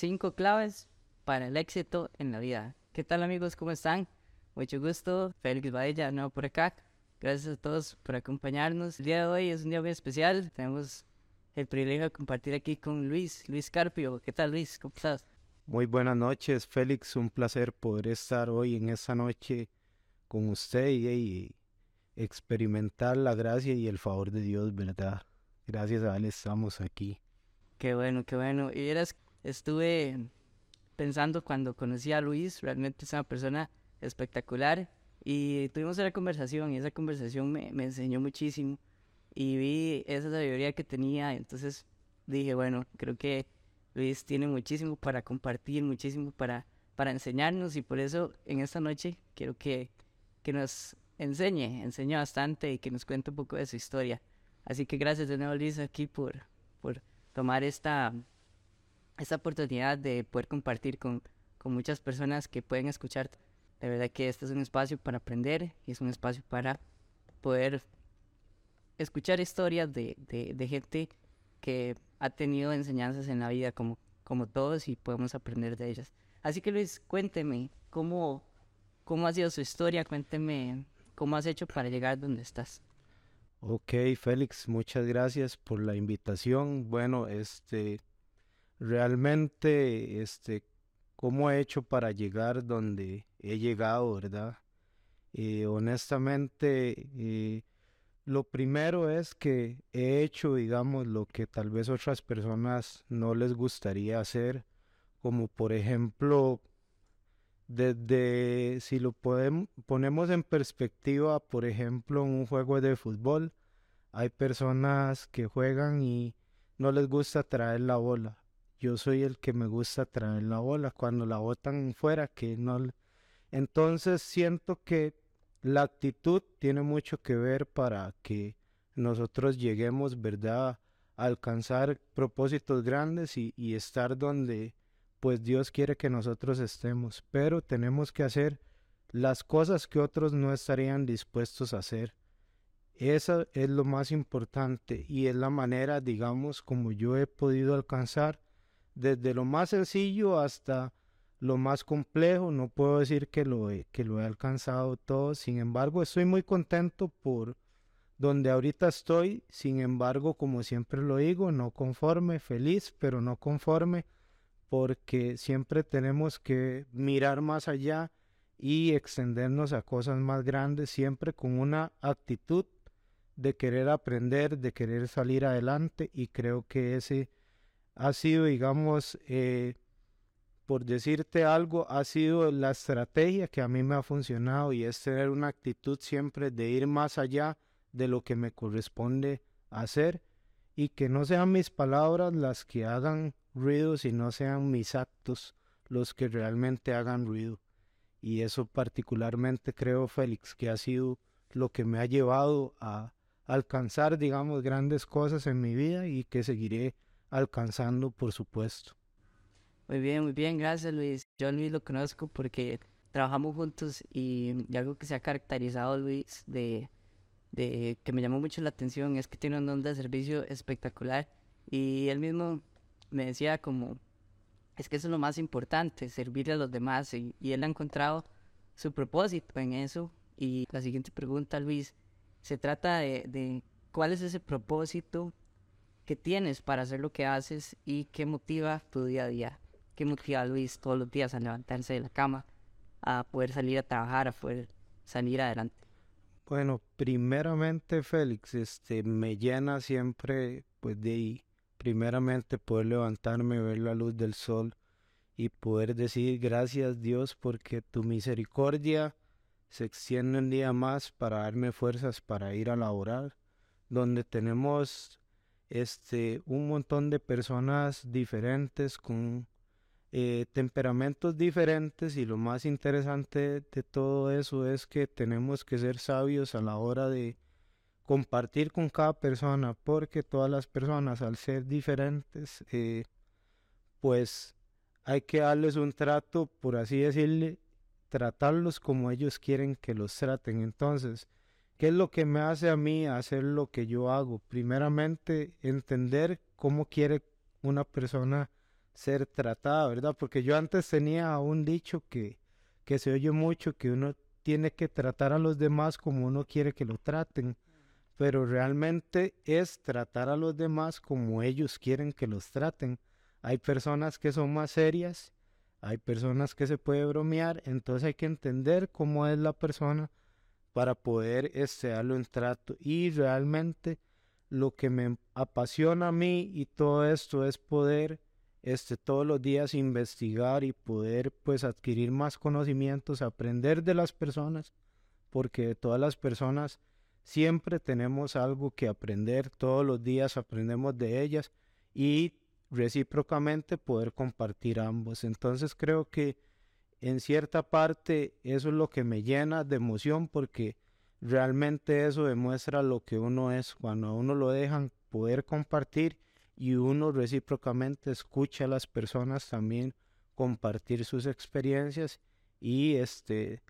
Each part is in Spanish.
cinco claves para el éxito en la vida. ¿Qué tal amigos? ¿Cómo están? Mucho gusto. Félix Badilla, nuevo por acá. Gracias a todos por acompañarnos. El día de hoy es un día muy especial. Tenemos el privilegio de compartir aquí con Luis, Luis Carpio. ¿Qué tal Luis? ¿Cómo estás? Muy buenas noches, Félix. Un placer poder estar hoy en esta noche con usted y, experimentar la gracia y el favor de Dios, ¿verdad? Gracias a Él estamos aquí. Qué bueno, qué bueno. Y eras, estuve pensando cuando conocí a Luis, realmente es una persona espectacular y tuvimos una conversación y esa conversación me, me enseñó muchísimo y vi esa sabiduría que tenía, entonces dije, bueno, creo que Luis tiene muchísimo para compartir, muchísimo para, para enseñarnos y por eso en esta noche quiero que, que nos enseñe, enseñe bastante y que nos cuente un poco de su historia. Así que gracias de nuevo Luis aquí por, por tomar esta, esta oportunidad de poder compartir con, con muchas personas que pueden escuchar. De verdad que este es un espacio para aprender y es un espacio para poder escuchar historias de, de, de gente que ha tenido enseñanzas en la vida como, como todos y podemos aprender de ellas. Así que Luis, cuénteme cómo, cómo ha sido su historia, cuénteme cómo has hecho para llegar donde estás. Ok, Félix, muchas gracias por la invitación. Bueno, este, realmente, este, cómo he hecho para llegar donde he llegado, ¿verdad? Eh, honestamente, eh, lo primero es que he hecho, digamos, lo que tal vez otras personas no les gustaría hacer, como por ejemplo, desde, si lo podemos, ponemos en perspectiva, por ejemplo, en un juego de fútbol, hay personas que juegan y no les gusta traer la bola. Yo soy el que me gusta traer la bola cuando la botan fuera, que no... Entonces siento que la actitud tiene mucho que ver para que nosotros lleguemos, ¿verdad?, a alcanzar propósitos grandes y, y estar donde pues Dios quiere que nosotros estemos. Pero tenemos que hacer las cosas que otros no estarían dispuestos a hacer. Eso es lo más importante y es la manera, digamos, como yo he podido alcanzar desde lo más sencillo hasta lo más complejo, no puedo decir que lo he, que lo he alcanzado todo, sin embargo estoy muy contento por donde ahorita estoy, sin embargo como siempre lo digo, no conforme, feliz, pero no conforme, porque siempre tenemos que mirar más allá y extendernos a cosas más grandes, siempre con una actitud de querer aprender, de querer salir adelante y creo que ese ha sido, digamos, eh, por decirte algo, ha sido la estrategia que a mí me ha funcionado y es tener una actitud siempre de ir más allá de lo que me corresponde hacer y que no sean mis palabras las que hagan ruido, sino sean mis actos los que realmente hagan ruido. Y eso particularmente creo, Félix, que ha sido lo que me ha llevado a alcanzar, digamos, grandes cosas en mi vida y que seguiré alcanzando, por supuesto. Muy bien, muy bien, gracias Luis. Yo a Luis lo conozco porque trabajamos juntos y, algo que se ha caracterizado Luis de, de que me llamó mucho la atención es que tiene un don de servicio espectacular y él mismo me decía como es que eso es lo más importante, servir a los demás y, y él ha encontrado su propósito en eso y la siguiente pregunta Luis se trata de, de cuál es ese propósito que tienes para hacer lo que haces y qué motiva tu día a día. ¿Qué motiva a Luis todos los días a levantarse de la cama, a poder salir a trabajar, a poder salir adelante? Bueno, primeramente, Félix, este, me llena siempre, pues, de primeramente poder levantarme, ver la luz del sol y poder decir gracias Dios porque tu misericordia se extiende un día más para darme fuerzas para ir a laborar, donde tenemos este un montón de personas diferentes con eh, temperamentos diferentes y lo más interesante de todo eso es que tenemos que ser sabios a la hora de compartir con cada persona porque todas las personas al ser diferentes eh, pues hay que darles un trato por así decirle tratarlos como ellos quieren que los traten. Entonces ¿Qué es lo que me hace a mí hacer lo que yo hago? Primeramente, entender cómo quiere una persona ser tratada, ¿verdad? Porque yo antes tenía un dicho que, que se oye mucho, que uno tiene que tratar a los demás como uno quiere que lo traten, pero realmente es tratar a los demás como ellos quieren que los traten. Hay personas que son más serias, hay personas que se puede bromear, entonces hay que entender cómo es la persona para poder este, darle un trato. Y realmente lo que me apasiona a mí y todo esto es poder este, todos los días investigar y poder pues adquirir más conocimientos, aprender de las personas, porque de todas las personas siempre tenemos algo que aprender, todos los días aprendemos de ellas y recíprocamente poder compartir ambos. Entonces creo que en cierta parte eso es lo que me llena de emoción porque realmente eso demuestra lo que uno es cuando a uno lo dejan poder compartir y uno recíprocamente escucha a las personas también compartir sus experiencias y este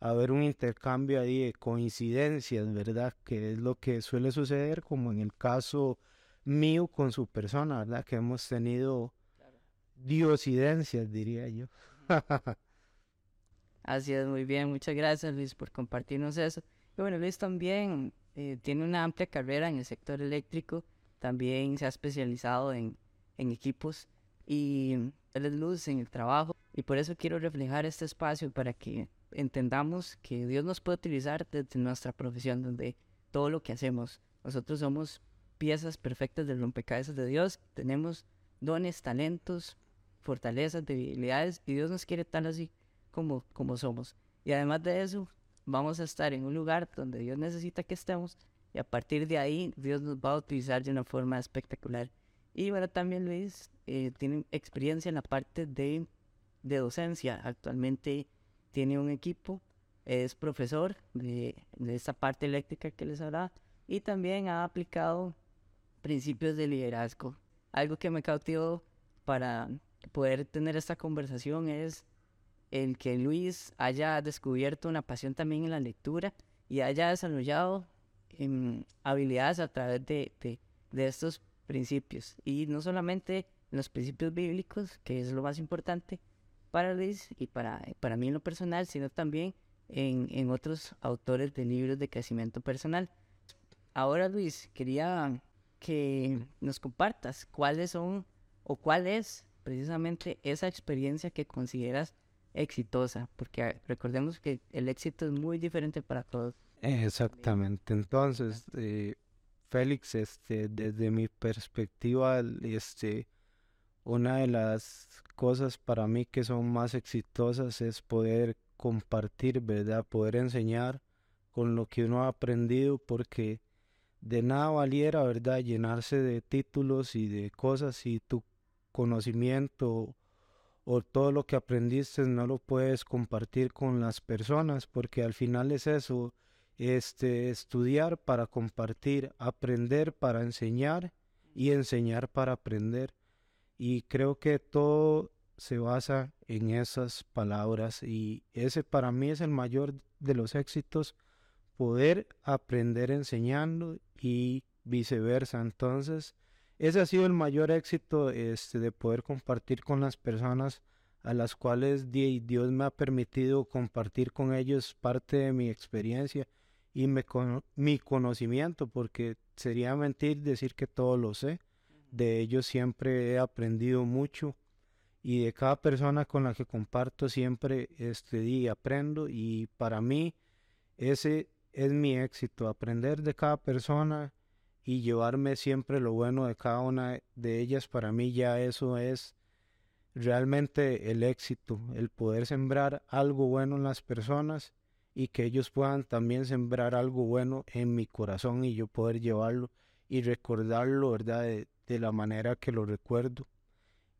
haber un intercambio ahí de coincidencias, ¿verdad? Que es lo que suele suceder como en el caso mío con su persona, ¿verdad? Que hemos tenido diosidencias, diría yo. Así es, muy bien. Muchas gracias, Luis, por compartirnos eso. Y bueno, Luis también eh, tiene una amplia carrera en el sector eléctrico. También se ha especializado en, en equipos y él es luz en el trabajo. Y por eso quiero reflejar este espacio para que entendamos que Dios nos puede utilizar desde nuestra profesión, donde todo lo que hacemos, nosotros somos piezas perfectas del rompecabezas de Dios. Tenemos dones, talentos, fortalezas, debilidades y Dios nos quiere tal así como, como somos. Y además de eso, vamos a estar en un lugar donde Dios necesita que estemos y a partir de ahí Dios nos va a utilizar de una forma espectacular. Y bueno, también Luis eh, tiene experiencia en la parte de, de docencia. Actualmente tiene un equipo, es profesor de, de esta parte eléctrica que les hablaba y también ha aplicado principios de liderazgo. Algo que me cautivó para poder tener esta conversación es el que Luis haya descubierto una pasión también en la lectura y haya desarrollado em, habilidades a través de, de, estos principios. Y no solamente los principios bíblicos, que es lo más importante para Luis y para, para mí en lo personal, sino también en, en otros autores de libros de crecimiento personal. Ahora Luis, quería que nos compartas cuáles son o cuál es precisamente esa experiencia que consideras exitosa, porque ah, recordemos que el éxito es muy diferente para todos. Exactamente. Entonces, eh, Félix, este, desde mi perspectiva, este, una de las cosas para mí que son más exitosas es poder compartir, ¿verdad? Poder enseñar con lo que uno ha aprendido, porque de nada valiera, ¿verdad? Llenarse de títulos y de cosas si tu conocimiento o todo lo que aprendiste no lo puedes compartir con las personas porque al final es eso, este, estudiar para compartir, aprender para enseñar y enseñar para aprender. Y creo que todo se basa en esas palabras y ese para mí es el mayor de los éxitos, poder aprender enseñando y viceversa. Entonces, ese ha sido el mayor éxito este, de poder compartir con las personas a las cuales Dios me ha permitido compartir con ellos parte de mi experiencia y mi conocimiento, porque sería mentir decir que todo lo sé. De ellos siempre he aprendido mucho y de cada persona con la que comparto siempre este, y aprendo y para mí ese es mi éxito, aprender de cada persona y llevarme siempre lo bueno de cada una de ellas, para mí ya eso es realmente el éxito, el poder sembrar algo bueno en las personas y que ellos puedan también sembrar algo bueno en mi corazón y yo poder llevarlo y recordarlo, ¿verdad? De, la manera que lo recuerdo.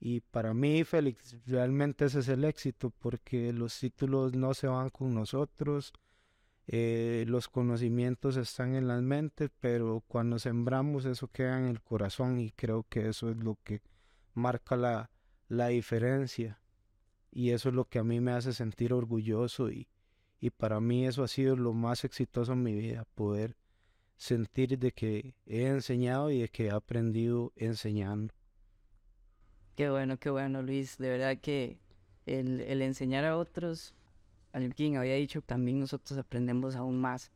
Y para mí, Félix, realmente ese es el éxito porque los títulos no se van con nosotros, eh, los conocimientos están en las mentes, pero cuando sembramos eso queda en el corazón y creo que eso es lo que marca la, la diferencia y eso es lo que a mí me hace sentir orgulloso y, y para mí eso ha sido lo más exitoso en mi vida, poder sentir de que he enseñado y de que he aprendido enseñando. Qué bueno, qué bueno, Luis. De verdad que el, el enseñar a otros, alguien había dicho, también nosotros aprendemos aún más.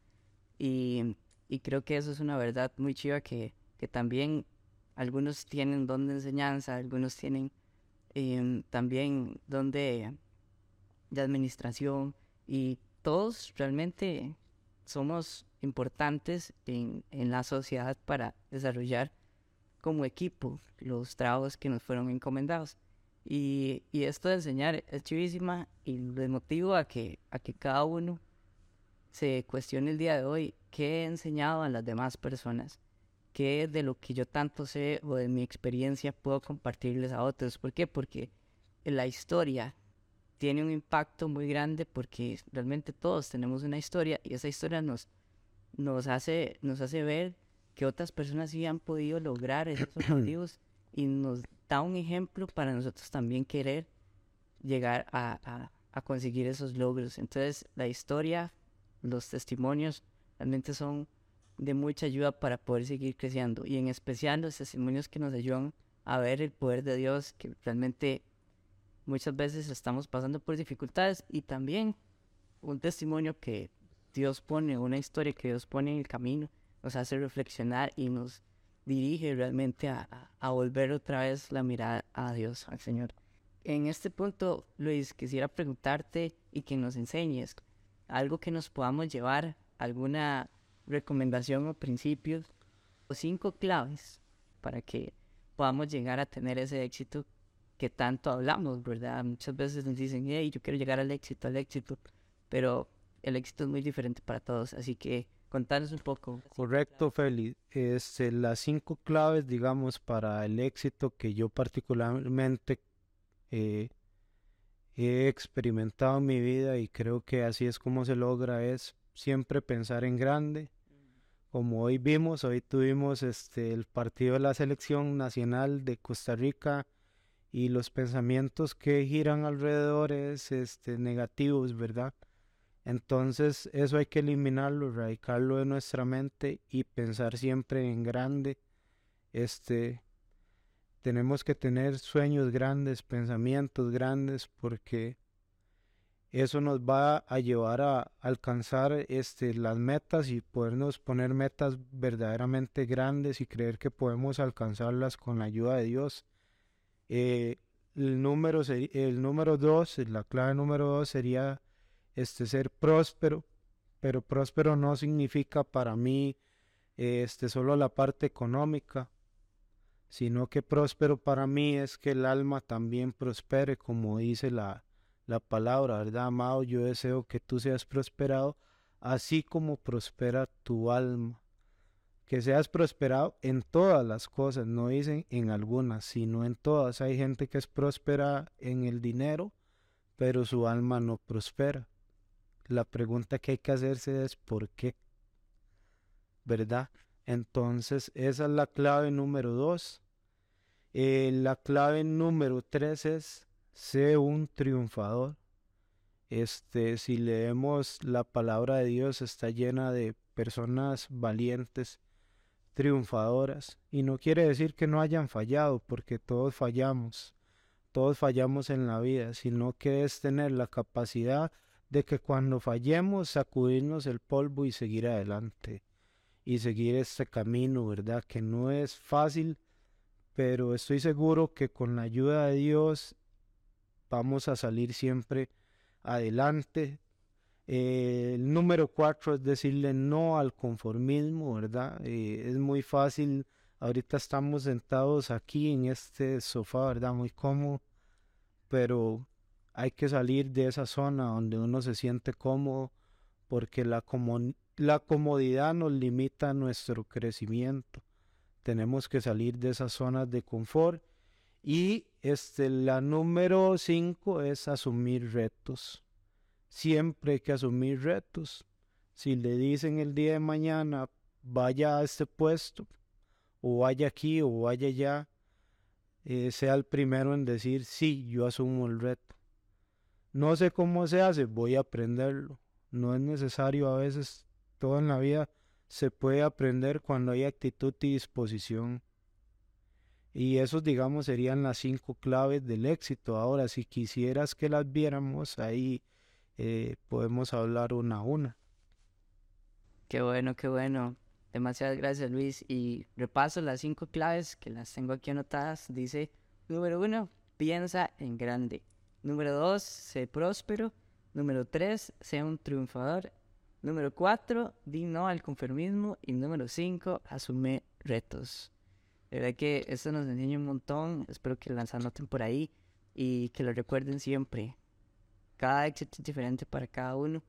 Y, y creo que eso es una verdad muy chiva que, que también algunos tienen don de enseñanza, algunos tienen em, también don de, de administración y todos realmente somos importantes en, en la sociedad para desarrollar como equipo los trabajos que nos fueron encomendados. Y, y esto de enseñar es chivísima y les motivo a que, a que cada uno se cuestione el día de hoy qué he enseñado a las demás personas, qué de lo que yo tanto sé o de mi experiencia puedo compartirles a otros. ¿Por qué? Porque la historia tiene un impacto muy grande porque realmente todos tenemos una historia y esa historia nos, nos, hace, nos hace ver que otras personas sí han podido lograr esos objetivos y nos da un ejemplo para nosotros también querer llegar a, a, conseguir esos logros. Entonces la historia, los testimonios realmente son de mucha ayuda para poder seguir creciendo y en especial los testimonios que nos ayudan a ver el poder de Dios que realmente muchas veces estamos pasando por dificultades y también un testimonio que Dios pone, una historia que Dios pone en el camino nos hace reflexionar y nos dirige realmente a, a, volver otra vez la mirada a Dios, al Señor. En este punto, Luis, quisiera preguntarte y que nos enseñes algo que nos podamos llevar, alguna recomendación o principios o cinco claves para que podamos llegar a tener ese éxito que tanto hablamos, ¿verdad? Muchas veces nos dicen, hey, yo quiero llegar al éxito, al éxito, pero el éxito es muy diferente para todos, así que Contanos un poco. Correcto, Feli. Este, las cinco claves, digamos, para el éxito que yo particularmente eh, he experimentado en mi vida y creo que así es como se logra es siempre pensar en grande. Como hoy vimos, hoy tuvimos este el partido de la selección nacional de Costa Rica y los pensamientos que giran alrededor es este negativos, ¿verdad? Entonces eso hay que eliminarlo, radicarlo de nuestra mente y pensar siempre en grande. Este, tenemos que tener sueños grandes, pensamientos grandes, porque eso nos va a llevar a alcanzar este, las metas y podernos poner metas verdaderamente grandes y creer que podemos alcanzarlas con la ayuda de Dios. Eh, el, número el número dos, la clave número dos sería este, ser próspero, pero próspero no significa para mí este, solo la parte económica, sino que próspero para mí es que el alma también prospere, como dice la, la palabra, ¿verdad, amado? Yo deseo que tú seas prosperado, así como prospera tu alma. Que seas prosperado en todas las cosas, no dicen en algunas, sino en todas. Hay gente que es próspera en el dinero, pero su alma no prospera la pregunta que hay que hacerse es ¿por qué? ¿Verdad? Entonces, esa es la clave número dos. Eh, la clave número tres es sé un triunfador. Este, si leemos la palabra de Dios, está llena de personas valientes, triunfadoras. Y no quiere decir que no hayan fallado, porque todos fallamos. Todos fallamos en la vida, sino que es tener la capacidad de que cuando fallemos sacudirnos el polvo y seguir adelante y seguir este camino, ¿verdad? Que no es fácil, pero estoy seguro que con la ayuda de Dios vamos a salir siempre adelante. Eh, el número cuatro es decirle no al conformismo, ¿verdad? Eh, es muy fácil, ahorita estamos sentados aquí en este sofá, ¿verdad? Muy cómodo, pero hay que salir de esa zona donde uno se siente cómodo porque la, la comodidad nos limita nuestro crecimiento. Tenemos que salir de esas zonas de confort. Y este, la número cinco es asumir retos. Siempre hay que asumir retos. Si le dicen el día de mañana, vaya a este puesto, o vaya aquí, o vaya allá, eh, sea el primero en decir, sí, yo asumo el reto. No sé cómo se hace, voy a aprenderlo. No es necesario a veces, todo en la vida se puede aprender cuando hay actitud y disposición. Y esos, digamos, serían las cinco claves del éxito. Ahora, si quisieras que las viéramos, ahí eh, podemos hablar una a una. Qué bueno, qué bueno. Demasiadas gracias, Luis. Y repaso las cinco claves que las tengo aquí anotadas. Dice, número uno, piensa en grande. Número dos, sé próspero. Número tres, sea un triunfador. Número cuatro, di no al conformismo. Y número cinco, asume retos. De verdad que esto nos enseña un montón. Espero que las anoten por ahí y que lo recuerden siempre. Cada éxito es diferente para cada uno,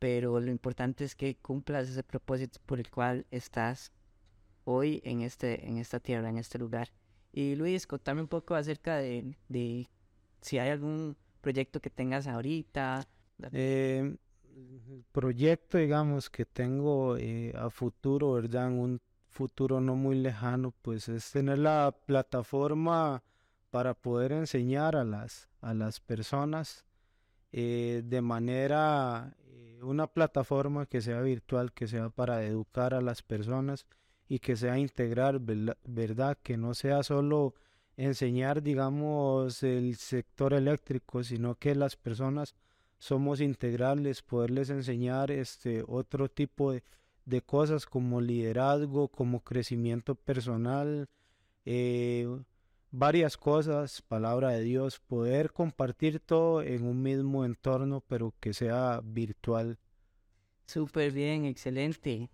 pero lo importante es que cumplas ese propósito por el cual estás hoy en, este, en esta tierra, en este lugar. Y Luis, contame un poco acerca de, de si hay algún proyecto que tengas ahorita. Eh, proyecto, digamos, que tengo eh, a futuro, ¿verdad? un futuro no muy lejano, pues es tener la plataforma para poder enseñar a las, a las personas eh, de manera, eh, una plataforma que sea virtual, que sea para educar a las personas y que sea integrar, ¿verdad? Que no sea solo enseñar, digamos, el sector eléctrico, sino que las personas somos integrales, poderles enseñar este otro tipo de, de cosas como liderazgo, como crecimiento personal, eh, varias cosas, palabra de Dios, poder compartir todo en un mismo entorno, pero que sea virtual. Súper bien, excelente,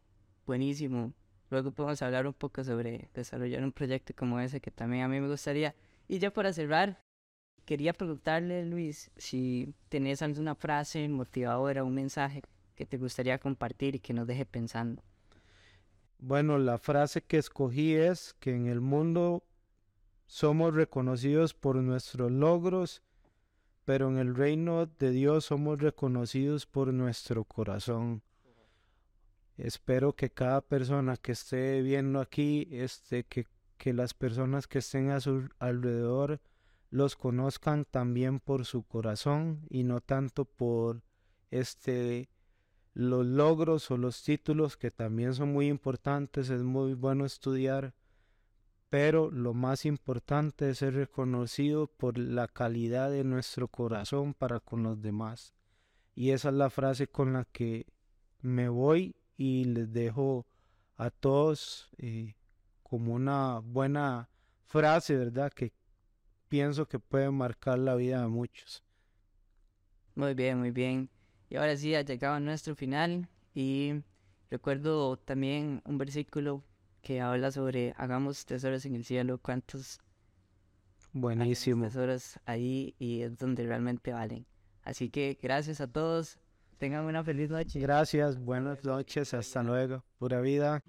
buenísimo. Luego podemos hablar un poco sobre desarrollar un proyecto como ese que también a mí me gustaría. Y ya para cerrar, quería preguntarle, Luis, si tenés alguna frase motivadora, un mensaje que te gustaría compartir y que nos deje pensando? Bueno, la frase que escogí es que en el mundo somos reconocidos por nuestros logros, pero en el reino de Dios somos reconocidos por nuestro corazón. Espero que cada persona que esté viendo aquí, este, que, que las personas que estén a su alrededor los conozcan también por su corazón y no tanto por este los logros o los títulos que también son muy importantes, es muy bueno estudiar, pero lo más importante es ser reconocido por la calidad de nuestro corazón para con los demás. Y esa es la frase con la que me voy y les dejo a todos eh, como una buena frase, ¿verdad? Que pienso que puede marcar la vida de muchos. Muy bien, muy bien. Y ahora sí, ha llegado a nuestro final y recuerdo también un versículo que habla sobre hagamos tesoros en el cielo, cuántos Buenísimo. tesoros ahí y es donde realmente valen. Así que gracias a todos, tengan una feliz noche. Gracias, buenas noches, hasta luego, pura vida.